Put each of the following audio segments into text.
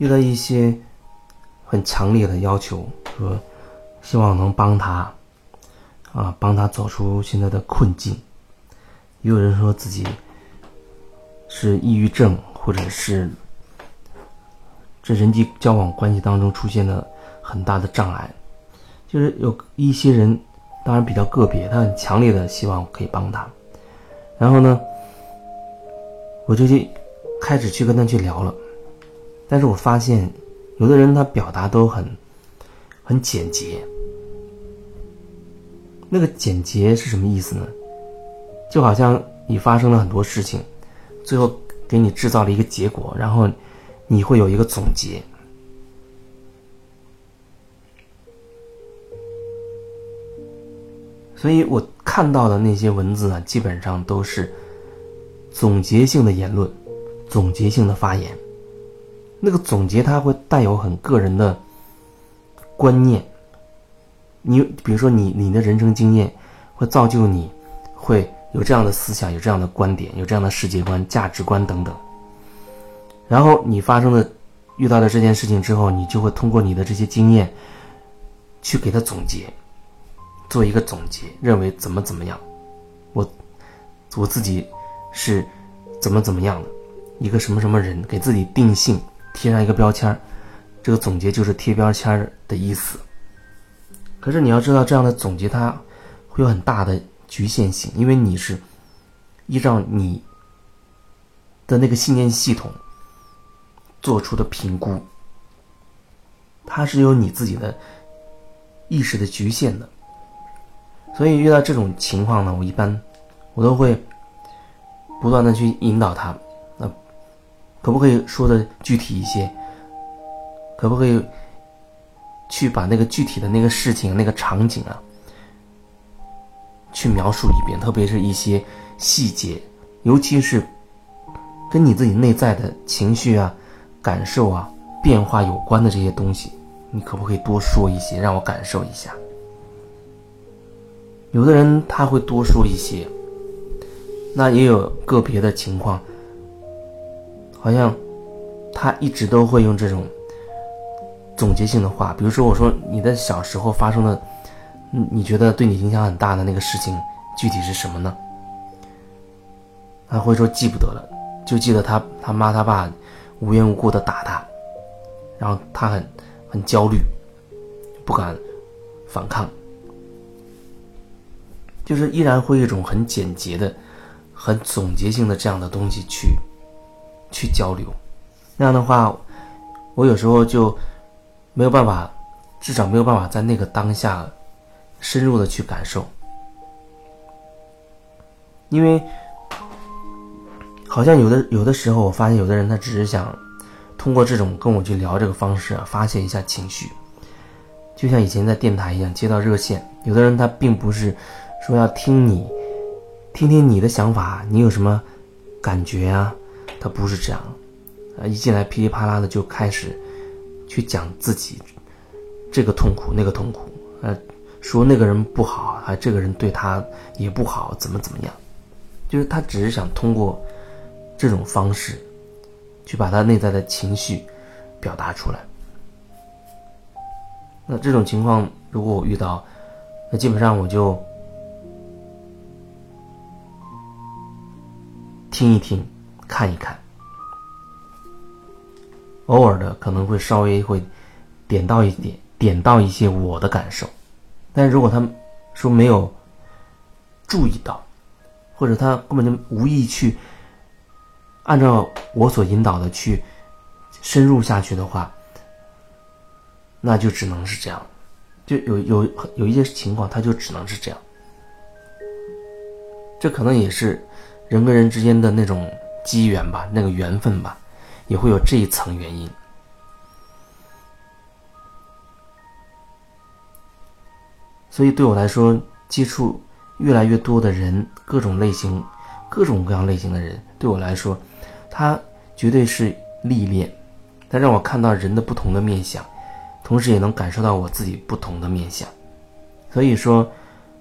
遇到一些很强烈的要求，说希望能帮他啊，帮他走出现在的困境。也有人说自己是抑郁症，或者是这人际交往关系当中出现了很大的障碍。就是有一些人，当然比较个别，他很强烈的希望可以帮他。然后呢，我就去开始去跟他去聊了。但是我发现，有的人他表达都很很简洁。那个简洁是什么意思呢？就好像你发生了很多事情，最后给你制造了一个结果，然后你会有一个总结。所以我看到的那些文字啊，基本上都是总结性的言论，总结性的发言。那个总结它会带有很个人的观念。你比如说，你你的人生经验会造就你，会有这样的思想，有这样的观点，有这样的世界观、价值观等等。然后你发生的、遇到了这件事情之后，你就会通过你的这些经验去给它总结。做一个总结，认为怎么怎么样，我我自己是怎么怎么样的一个什么什么人，给自己定性，贴上一个标签这个总结就是贴标签的意思。可是你要知道，这样的总结它会有很大的局限性，因为你是依照你的那个信念系统做出的评估，它是有你自己的意识的局限的。所以遇到这种情况呢，我一般我都会不断的去引导他，可不可以说的具体一些？可不可以去把那个具体的那个事情、那个场景啊，去描述一遍？特别是一些细节，尤其是跟你自己内在的情绪啊、感受啊、变化有关的这些东西，你可不可以多说一些，让我感受一下？有的人他会多说一些，那也有个别的情况，好像他一直都会用这种总结性的话，比如说我说你的小时候发生的，你你觉得对你影响很大的那个事情，具体是什么呢？他会说记不得了，就记得他他妈他爸无缘无故的打他，然后他很很焦虑，不敢反抗。就是依然会一种很简洁的、很总结性的这样的东西去去交流，那样的话，我有时候就没有办法，至少没有办法在那个当下深入的去感受，因为好像有的有的时候，我发现有的人他只是想通过这种跟我去聊这个方式啊，发泄一下情绪，就像以前在电台一样接到热线，有的人他并不是。说要听你，听听你的想法，你有什么感觉啊？他不是这样，啊，一进来噼里啪啦的就开始去讲自己这个痛苦那个痛苦，呃，说那个人不好，啊，这个人对他也不好，怎么怎么样？就是他只是想通过这种方式去把他内在的情绪表达出来。那这种情况如果我遇到，那基本上我就。听一听，看一看，偶尔的可能会稍微会点到一点，点到一些我的感受，但如果他说没有注意到，或者他根本就无意去按照我所引导的去深入下去的话，那就只能是这样，就有有有一些情况，他就只能是这样，这可能也是。人跟人之间的那种机缘吧，那个缘分吧，也会有这一层原因。所以对我来说，接触越来越多的人，各种类型、各种各样类型的人，对我来说，他绝对是历练，他让我看到人的不同的面相，同时也能感受到我自己不同的面相。所以说，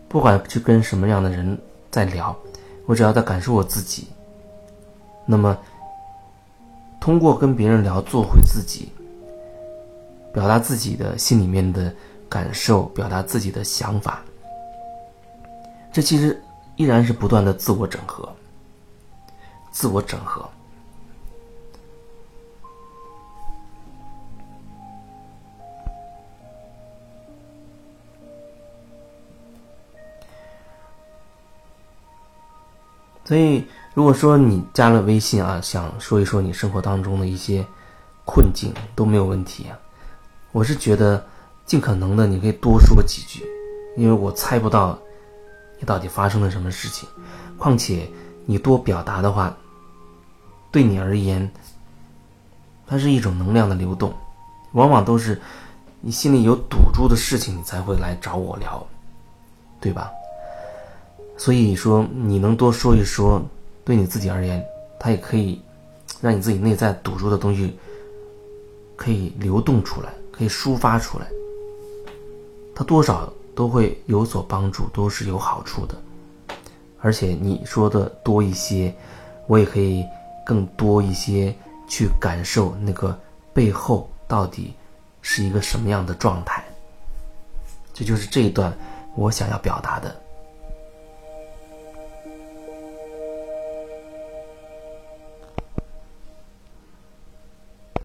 不管去跟什么样的人在聊。我只要在感受我自己，那么通过跟别人聊，做回自己，表达自己的心里面的感受，表达自己的想法。这其实依然是不断的自我整合，自我整合。所以，如果说你加了微信啊，想说一说你生活当中的一些困境都没有问题啊。我是觉得尽可能的你可以多说几句，因为我猜不到你到底发生了什么事情。况且你多表达的话，对你而言，它是一种能量的流动，往往都是你心里有堵住的事情，你才会来找我聊，对吧？所以说，你能多说一说，对你自己而言，它也可以让你自己内在堵住的东西可以流动出来，可以抒发出来。它多少都会有所帮助，都是有好处的。而且你说的多一些，我也可以更多一些去感受那个背后到底是一个什么样的状态。这就是这一段我想要表达的。